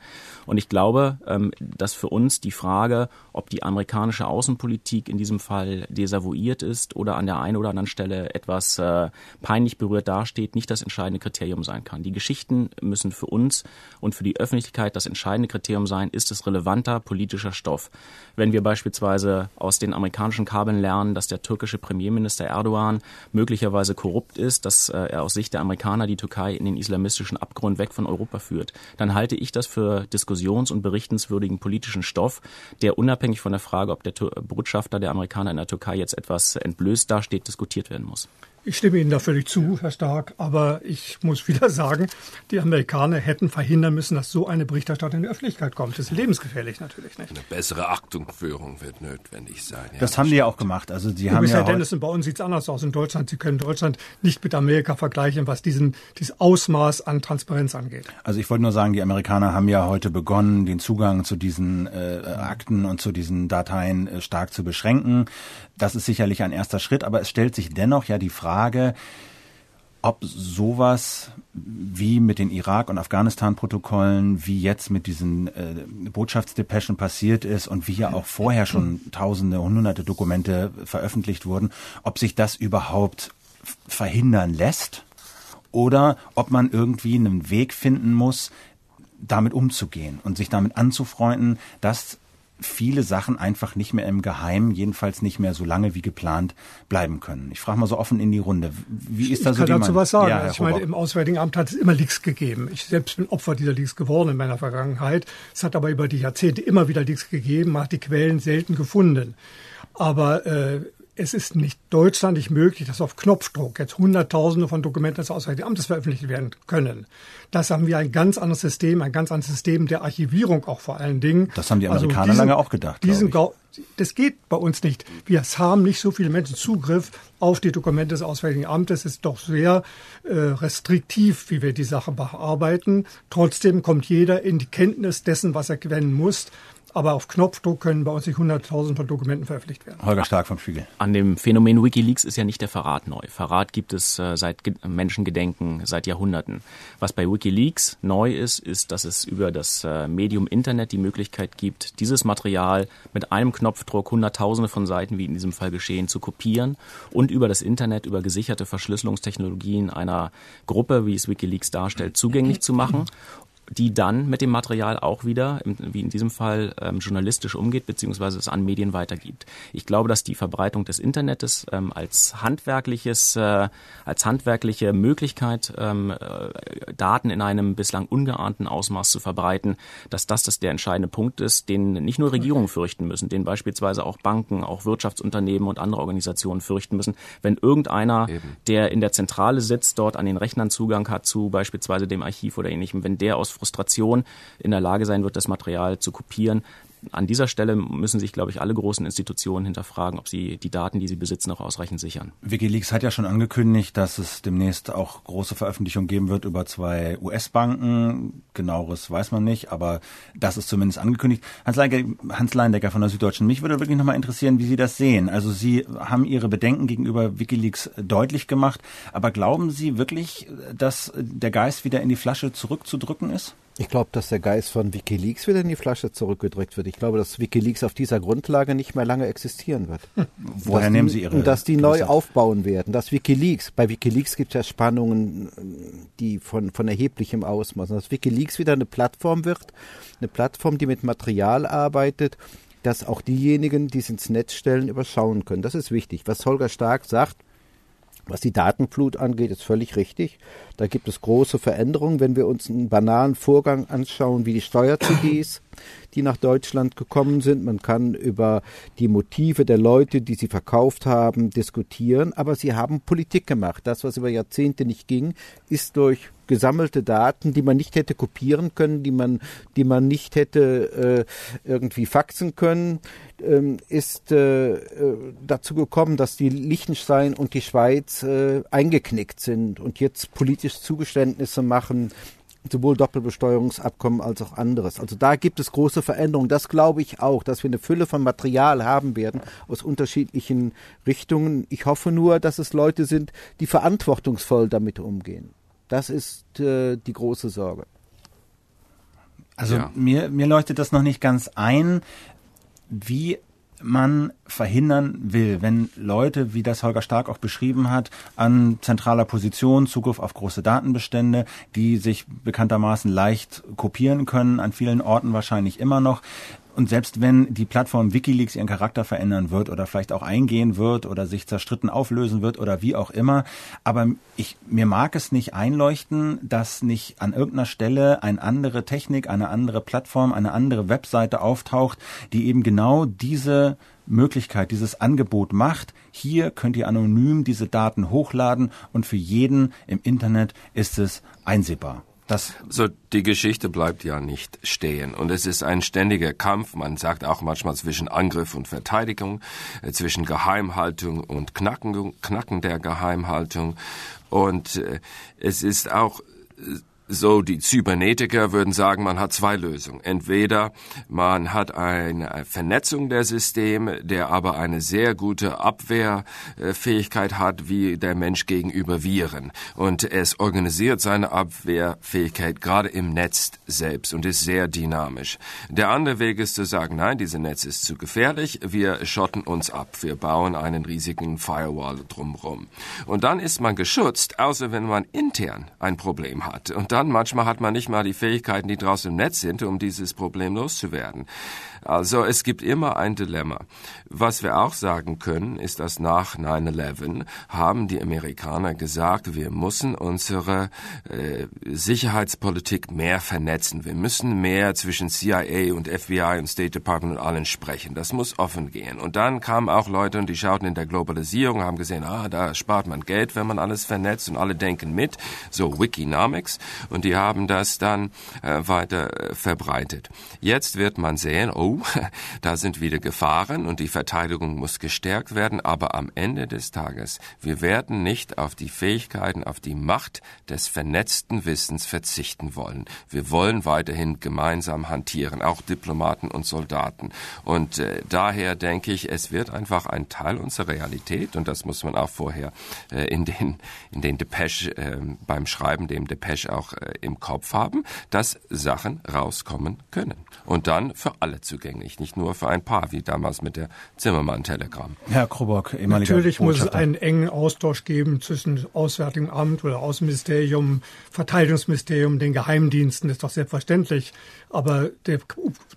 Und ich glaube, ähm, dass für uns die Frage, ob die amerikanische Außenpolitik in diesem Fall desavouiert ist oder an der einen oder anderen Stelle etwas äh, peinlich berührt dasteht, nicht das entscheidende Kriterium sein kann. Die Geschichten müssen für uns und für die Öffentlichkeit das entscheidende Kriterium sein, ist es relevanter politischer Stoff. Wenn wir beispielsweise aus den amerikanischen iranischen Kabeln lernen, dass der türkische Premierminister Erdogan möglicherweise korrupt ist, dass äh, er aus Sicht der Amerikaner die Türkei in den islamistischen Abgrund weg von Europa führt, dann halte ich das für diskussions- und berichtenswürdigen politischen Stoff, der unabhängig von der Frage, ob der Botschafter der Amerikaner in der Türkei jetzt etwas entblößt dasteht, diskutiert werden muss. Ich stimme Ihnen da völlig zu, Herr Stark, aber ich muss wieder sagen, die Amerikaner hätten verhindern müssen, dass so eine Berichterstattung in die Öffentlichkeit kommt. Das ist lebensgefährlich natürlich nicht. Eine bessere Achtungführung wird notwendig sein. Ja, das, haben die ja auch gemacht. Also die haben ja Herr Dennis, bei uns sieht es anders aus in Deutschland. Sie können Deutschland nicht mit Amerika vergleichen, was diesen, dieses Ausmaß an Transparenz angeht. Also ich wollte nur sagen, die Amerikaner haben ja heute begonnen, den Zugang zu diesen äh, Akten und zu diesen Dateien äh, stark zu beschränken. Das ist sicherlich ein erster Schritt, aber es stellt sich dennoch ja die Frage, ob sowas wie mit den Irak- und Afghanistan-Protokollen, wie jetzt mit diesen äh, Botschaftsdepeschen passiert ist und wie ja auch vorher schon tausende, hunderte Dokumente veröffentlicht wurden, ob sich das überhaupt verhindern lässt oder ob man irgendwie einen Weg finden muss, damit umzugehen und sich damit anzufreunden, dass viele Sachen einfach nicht mehr im Geheimen, jedenfalls nicht mehr so lange wie geplant bleiben können. Ich frage mal so offen in die Runde. Wie ist da so ich kann dazu was sagen. Ja, ich meine, im Auswärtigen Amt hat es immer Leaks gegeben. Ich selbst bin Opfer dieser Leaks geworden in meiner Vergangenheit. Es hat aber über die Jahrzehnte immer wieder Leaks gegeben, man hat die Quellen selten gefunden. Aber äh, es ist nicht Deutschland nicht möglich, dass auf Knopfdruck jetzt Hunderttausende von Dokumenten des Auswärtigen Amtes veröffentlicht werden können. Das haben wir ein ganz anderes System, ein ganz anderes System der Archivierung auch vor allen Dingen. Das haben die also Amerikaner also diesen, lange auch gedacht. Diesen, das geht bei uns nicht. Wir haben nicht so viele Menschen Zugriff auf die Dokumente des Auswärtigen Amtes. Es ist doch sehr äh, restriktiv, wie wir die Sache bearbeiten. Trotzdem kommt jeder in die Kenntnis dessen, was er gewinnen muss. Aber auf Knopfdruck können bei uns nicht 100.000 von Dokumenten veröffentlicht werden. Holger Stark vom Spiegel. An dem Phänomen Wikileaks ist ja nicht der Verrat neu. Verrat gibt es äh, seit Ge Menschengedenken, seit Jahrhunderten. Was bei Wikileaks neu ist, ist, dass es über das äh, Medium Internet die Möglichkeit gibt, dieses Material mit einem Knopfdruck Hunderttausende von Seiten, wie in diesem Fall geschehen, zu kopieren und über das Internet, über gesicherte Verschlüsselungstechnologien einer Gruppe, wie es Wikileaks darstellt, zugänglich zu machen die dann mit dem Material auch wieder, wie in diesem Fall, ähm, journalistisch umgeht, beziehungsweise es an Medien weitergibt. Ich glaube, dass die Verbreitung des Internets ähm, als handwerkliches, äh, als handwerkliche Möglichkeit, ähm, äh, Daten in einem bislang ungeahnten Ausmaß zu verbreiten, dass das, das der entscheidende Punkt ist, den nicht nur Regierungen fürchten müssen, den beispielsweise auch Banken, auch Wirtschaftsunternehmen und andere Organisationen fürchten müssen, wenn irgendeiner, Eben. der in der Zentrale sitzt, dort an den Rechnern Zugang hat zu beispielsweise dem Archiv oder ähnlichem, wenn der aus Frustration in der Lage sein wird, das Material zu kopieren, an dieser Stelle müssen sich, glaube ich, alle großen Institutionen hinterfragen, ob sie die Daten, die sie besitzen, auch ausreichend sichern. Wikileaks hat ja schon angekündigt, dass es demnächst auch große Veröffentlichungen geben wird über zwei US-Banken. Genaueres weiß man nicht, aber das ist zumindest angekündigt. Hans, Leine, Hans Leindecker von der Süddeutschen, mich würde wirklich nochmal interessieren, wie Sie das sehen. Also Sie haben Ihre Bedenken gegenüber Wikileaks deutlich gemacht, aber glauben Sie wirklich, dass der Geist wieder in die Flasche zurückzudrücken ist? Ich glaube, dass der Geist von Wikileaks wieder in die Flasche zurückgedrückt wird. Ich glaube, dass Wikileaks auf dieser Grundlage nicht mehr lange existieren wird. Hm. Woher dass nehmen Sie Ihre? Dass die neu aufbauen werden. Dass Wikileaks, bei Wikileaks gibt es ja Spannungen, die von, von erheblichem Ausmaß. Dass Wikileaks wieder eine Plattform wird, eine Plattform, die mit Material arbeitet, dass auch diejenigen, die es ins Netz stellen, überschauen können. Das ist wichtig. Was Holger Stark sagt, was die Datenflut angeht, ist völlig richtig. Da gibt es große Veränderungen. Wenn wir uns einen banalen Vorgang anschauen, wie die Steuer-CDs, die nach Deutschland gekommen sind. Man kann über die Motive der Leute, die sie verkauft haben, diskutieren, aber sie haben Politik gemacht. Das, was über Jahrzehnte nicht ging, ist durch gesammelte Daten, die man nicht hätte kopieren können, die man, die man nicht hätte äh, irgendwie faxen können, ähm, ist äh, äh, dazu gekommen, dass die Liechtenstein und die Schweiz äh, eingeknickt sind und jetzt politisch Zugeständnisse machen, sowohl Doppelbesteuerungsabkommen als auch anderes. Also da gibt es große Veränderungen. Das glaube ich auch, dass wir eine Fülle von Material haben werden aus unterschiedlichen Richtungen. Ich hoffe nur, dass es Leute sind, die verantwortungsvoll damit umgehen. Das ist äh, die große Sorge. Also ja. mir, mir leuchtet das noch nicht ganz ein, wie man verhindern will, wenn Leute, wie das Holger Stark auch beschrieben hat, an zentraler Position, Zugriff auf große Datenbestände, die sich bekanntermaßen leicht kopieren können, an vielen Orten wahrscheinlich immer noch, und selbst wenn die Plattform Wikileaks ihren Charakter verändern wird oder vielleicht auch eingehen wird oder sich zerstritten auflösen wird oder wie auch immer, aber ich, mir mag es nicht einleuchten, dass nicht an irgendeiner Stelle eine andere Technik, eine andere Plattform, eine andere Webseite auftaucht, die eben genau diese Möglichkeit, dieses Angebot macht. Hier könnt ihr anonym diese Daten hochladen und für jeden im Internet ist es einsehbar. Das so, die Geschichte bleibt ja nicht stehen. Und es ist ein ständiger Kampf, man sagt auch manchmal zwischen Angriff und Verteidigung, äh, zwischen Geheimhaltung und Knacken, Knacken der Geheimhaltung. Und äh, es ist auch äh, so, die Cybernetiker würden sagen, man hat zwei Lösungen. Entweder man hat eine Vernetzung der Systeme, der aber eine sehr gute Abwehrfähigkeit hat, wie der Mensch gegenüber Viren. Und es organisiert seine Abwehrfähigkeit gerade im Netz selbst und ist sehr dynamisch. Der andere Weg ist zu sagen, nein, diese Netz ist zu gefährlich, wir schotten uns ab, wir bauen einen riesigen Firewall drumherum. Und dann ist man geschützt, außer wenn man intern ein Problem hat. Und dann manchmal hat man nicht mal die Fähigkeiten, die draußen im Netz sind, um dieses Problem loszuwerden. Also es gibt immer ein Dilemma. Was wir auch sagen können, ist, dass nach 9-11 haben die Amerikaner gesagt, wir müssen unsere äh, Sicherheitspolitik mehr vernetzen. Wir müssen mehr zwischen CIA und FBI und State Department und allen sprechen. Das muss offen gehen. Und dann kamen auch Leute und die schauten in der Globalisierung, haben gesehen, ah, da spart man Geld, wenn man alles vernetzt und alle denken mit, so Wikinomics. Und die haben das dann äh, weiter äh, verbreitet. Jetzt wird man sehen, oh, zu, da sind wieder Gefahren und die Verteidigung muss gestärkt werden, aber am Ende des Tages, wir werden nicht auf die Fähigkeiten, auf die Macht des vernetzten Wissens verzichten wollen. Wir wollen weiterhin gemeinsam hantieren, auch Diplomaten und Soldaten. Und äh, daher denke ich, es wird einfach ein Teil unserer Realität und das muss man auch vorher äh, in den in den Depeche äh, beim Schreiben dem Depeche auch äh, im Kopf haben, dass Sachen rauskommen können und dann für alle zugänglich, nicht nur für ein paar, wie damals mit der Zimmermann-Telegramm. Herr Krobock, ehemaliger Natürlich muss es einen engen Austausch geben zwischen Auswärtigem Amt oder Außenministerium, Verteidigungsministerium, den Geheimdiensten, das ist doch selbstverständlich. Aber der,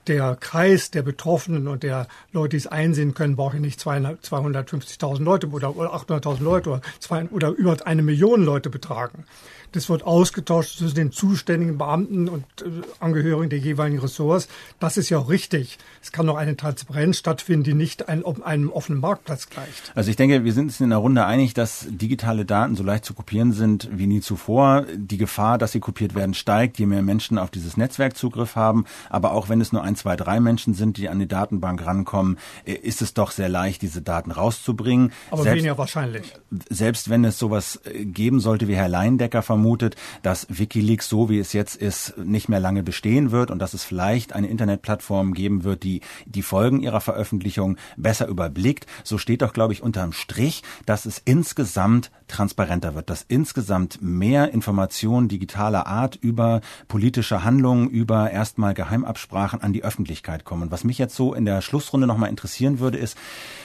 der Kreis der Betroffenen und der Leute, die es einsehen können, brauche ich nicht 250.000 Leute oder 800.000 Leute oder, zwei, oder über eine Million Leute betragen. Das wird ausgetauscht zwischen den zuständigen Beamten und äh, Angehörigen der jeweiligen Ressorts. Das ist ja auch richtig. Es kann doch eine Transparenz stattfinden, die nicht ein, einem offenen Marktplatz gleicht. Also ich denke, wir sind uns in der Runde einig, dass digitale Daten so leicht zu kopieren sind wie nie zuvor. Die Gefahr, dass sie kopiert werden, steigt, je mehr Menschen auf dieses Netzwerk Zugriff haben. Aber auch wenn es nur ein, zwei, drei Menschen sind, die an die Datenbank rankommen, äh, ist es doch sehr leicht, diese Daten rauszubringen. Aber selbst, weniger wahrscheinlich. Selbst wenn es sowas äh, geben sollte, wie Herr Leindecker vermutet, vermutet, dass Wikileaks so wie es jetzt ist nicht mehr lange bestehen wird und dass es vielleicht eine Internetplattform geben wird, die die Folgen ihrer Veröffentlichung besser überblickt. So steht doch, glaube ich, unterm Strich, dass es insgesamt transparenter wird, dass insgesamt mehr Informationen digitaler Art über politische Handlungen, über erstmal Geheimabsprachen an die Öffentlichkeit kommen. Und was mich jetzt so in der Schlussrunde nochmal interessieren würde, ist,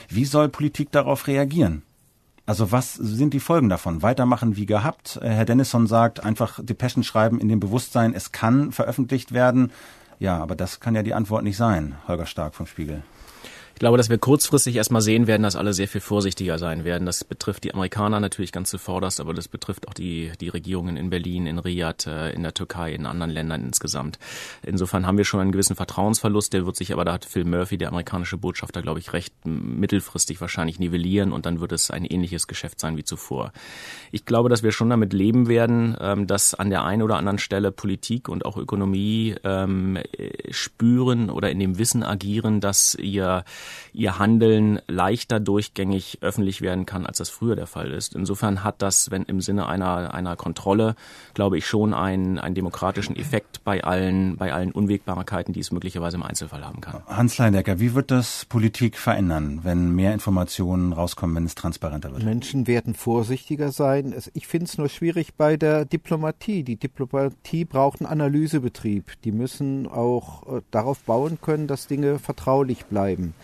wie soll Politik darauf reagieren? Also was sind die Folgen davon? Weitermachen wie gehabt? Äh, Herr Dennison sagt, einfach Depeschen schreiben in dem Bewusstsein, es kann veröffentlicht werden. Ja, aber das kann ja die Antwort nicht sein, Holger Stark vom Spiegel. Ich glaube, dass wir kurzfristig erstmal sehen werden, dass alle sehr viel vorsichtiger sein werden. Das betrifft die Amerikaner natürlich ganz zuvorderst, aber das betrifft auch die, die Regierungen in Berlin, in Riyadh, äh, in der Türkei, in anderen Ländern insgesamt. Insofern haben wir schon einen gewissen Vertrauensverlust, der wird sich aber, da hat Phil Murphy, der amerikanische Botschafter, glaube ich, recht mittelfristig wahrscheinlich nivellieren und dann wird es ein ähnliches Geschäft sein wie zuvor. Ich glaube, dass wir schon damit leben werden, ähm, dass an der einen oder anderen Stelle Politik und auch Ökonomie ähm, spüren oder in dem Wissen agieren, dass ihr ihr Handeln leichter durchgängig öffentlich werden kann, als das früher der Fall ist. Insofern hat das, wenn im Sinne einer, einer Kontrolle, glaube ich, schon einen, einen demokratischen Effekt bei allen, bei allen Unwägbarkeiten, die es möglicherweise im Einzelfall haben kann. Hans Leindecker, wie wird das Politik verändern, wenn mehr Informationen rauskommen, wenn es transparenter wird? Menschen werden vorsichtiger sein. Ich finde es nur schwierig bei der Diplomatie. Die Diplomatie braucht einen Analysebetrieb. Die müssen auch äh, darauf bauen können, dass Dinge vertraulich bleiben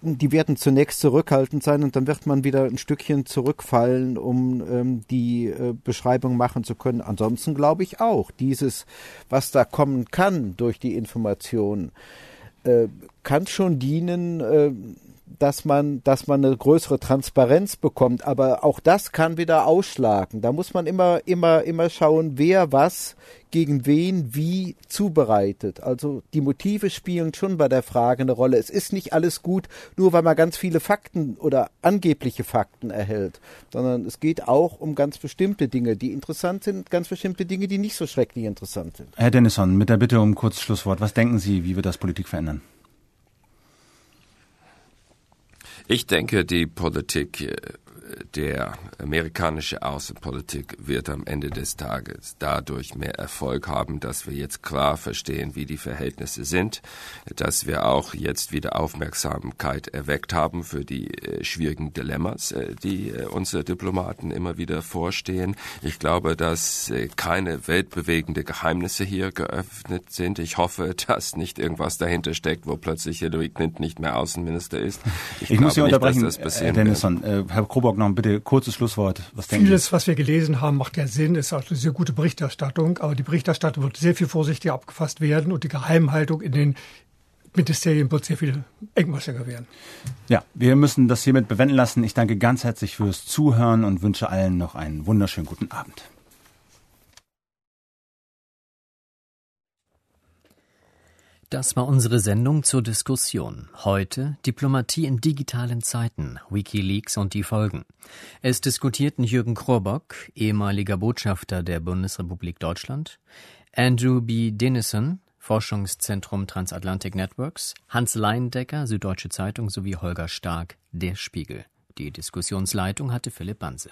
die werden zunächst zurückhaltend sein und dann wird man wieder ein Stückchen zurückfallen, um ähm, die äh, Beschreibung machen zu können. Ansonsten glaube ich auch, dieses, was da kommen kann durch die Information, äh, kann schon dienen, äh, dass man, dass man eine größere Transparenz bekommt. Aber auch das kann wieder ausschlagen. Da muss man immer, immer, immer schauen, wer was gegen wen wie zubereitet. Also die Motive spielen schon bei der Frage eine Rolle. Es ist nicht alles gut, nur weil man ganz viele Fakten oder angebliche Fakten erhält, sondern es geht auch um ganz bestimmte Dinge, die interessant sind, ganz bestimmte Dinge, die nicht so schrecklich interessant sind. Herr Dennison, mit der Bitte um kurzes Schlusswort. Was denken Sie, wie wird das Politik verändern? Ich denke, die Politik äh, der amerikanische Außenpolitik wird am Ende des Tages dadurch mehr Erfolg haben, dass wir jetzt klar verstehen, wie die Verhältnisse sind, dass wir auch jetzt wieder Aufmerksamkeit erweckt haben für die äh, schwierigen Dilemmas, äh, die äh, unsere Diplomaten immer wieder vorstehen. Ich glaube, dass keine weltbewegende Geheimnisse hier geöffnet sind. Ich hoffe, dass nicht irgendwas dahinter steckt, wo plötzlich Hillary Clinton nicht mehr Außenminister ist. Ich, ich muss Sie unterbrechen, Herr Dennison. Herr Krobock, noch bitte kurzes Schlusswort. Was Vieles, was wir gelesen haben, macht ja Sinn, ist auch eine sehr gute Berichterstattung, aber die Berichterstattung wird sehr viel vorsichtiger abgefasst werden und die Geheimhaltung in den Ministerien wird sehr viel engmaschiger werden. Ja, wir müssen das hiermit bewenden lassen. Ich danke ganz herzlich fürs Zuhören und wünsche allen noch einen wunderschönen guten Abend. Das war unsere Sendung zur Diskussion. Heute Diplomatie in digitalen Zeiten, Wikileaks und die Folgen. Es diskutierten Jürgen Krobock, ehemaliger Botschafter der Bundesrepublik Deutschland, Andrew B. Dennison, Forschungszentrum Transatlantic Networks, Hans Leindecker, Süddeutsche Zeitung sowie Holger Stark, Der Spiegel. Die Diskussionsleitung hatte Philipp Banse.